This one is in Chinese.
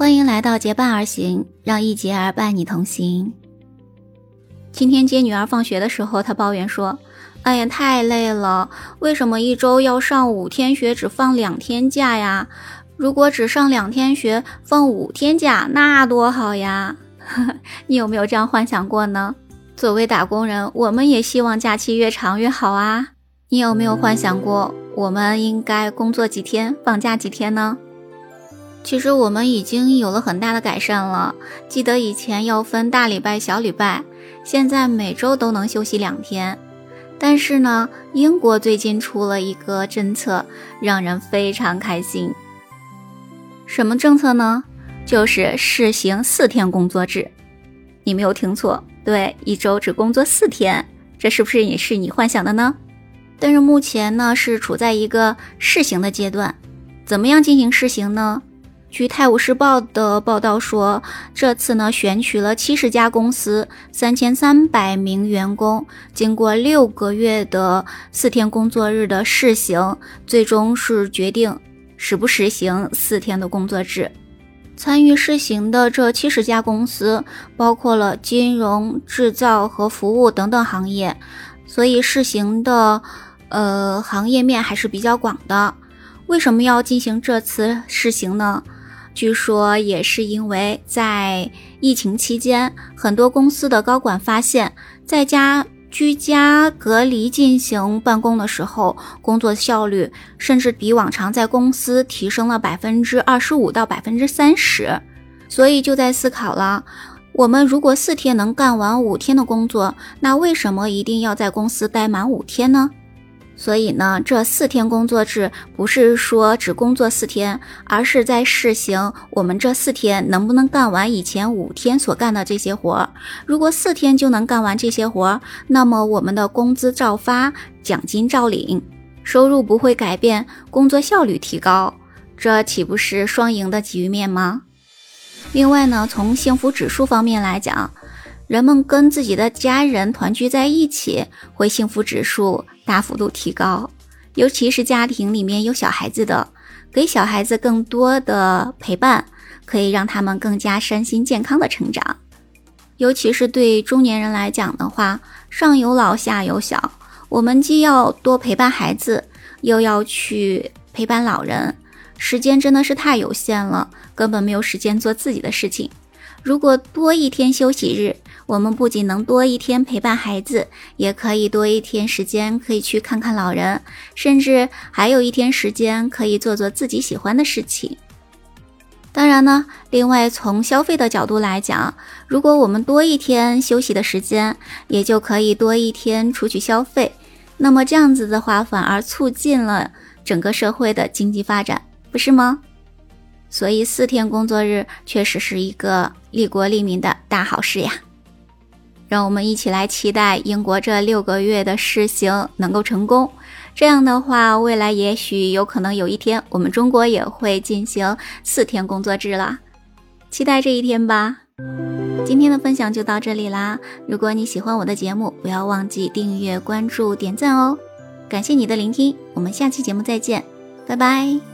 欢迎来到结伴而行，让一结儿伴你同行。今天接女儿放学的时候，她抱怨说：“哎呀，太累了！为什么一周要上五天学，只放两天假呀？如果只上两天学，放五天假，那多好呀！” 你有没有这样幻想过呢？作为打工人，我们也希望假期越长越好啊！你有没有幻想过，我们应该工作几天，放假几天呢？其实我们已经有了很大的改善了。记得以前要分大礼拜、小礼拜，现在每周都能休息两天。但是呢，英国最近出了一个政策，让人非常开心。什么政策呢？就是试行四天工作制。你没有听错，对，一周只工作四天。这是不是也是你幻想的呢？但是目前呢，是处在一个试行的阶段。怎么样进行试行呢？据《泰晤士报》的报道说，这次呢选取了七十家公司，三千三百名员工，经过六个月的四天工作日的试行，最终是决定实不实行四天的工作制。参与试行的这七十家公司，包括了金融、制造和服务等等行业，所以试行的呃行业面还是比较广的。为什么要进行这次试行呢？据说也是因为在疫情期间，很多公司的高管发现，在家居家隔离进行办公的时候，工作效率甚至比往常在公司提升了百分之二十五到百分之三十，所以就在思考了：我们如果四天能干完五天的工作，那为什么一定要在公司待满五天呢？所以呢，这四天工作制不是说只工作四天，而是在试行我们这四天能不能干完以前五天所干的这些活儿。如果四天就能干完这些活儿，那么我们的工资照发，奖金照领，收入不会改变，工作效率提高，这岂不是双赢的局面吗？另外呢，从幸福指数方面来讲，人们跟自己的家人团聚在一起，会幸福指数。大幅度提高，尤其是家庭里面有小孩子的，给小孩子更多的陪伴，可以让他们更加身心健康的成长。尤其是对中年人来讲的话，上有老下有小，我们既要多陪伴孩子，又要去陪伴老人，时间真的是太有限了，根本没有时间做自己的事情。如果多一天休息日，我们不仅能多一天陪伴孩子，也可以多一天时间可以去看看老人，甚至还有一天时间可以做做自己喜欢的事情。当然呢，另外从消费的角度来讲，如果我们多一天休息的时间，也就可以多一天出去消费。那么这样子的话，反而促进了整个社会的经济发展，不是吗？所以四天工作日确实是一个利国利民的大好事呀。让我们一起来期待英国这六个月的试行能够成功。这样的话，未来也许有可能有一天，我们中国也会进行四天工作制了。期待这一天吧。今天的分享就到这里啦。如果你喜欢我的节目，不要忘记订阅、关注、点赞哦。感谢你的聆听，我们下期节目再见，拜拜。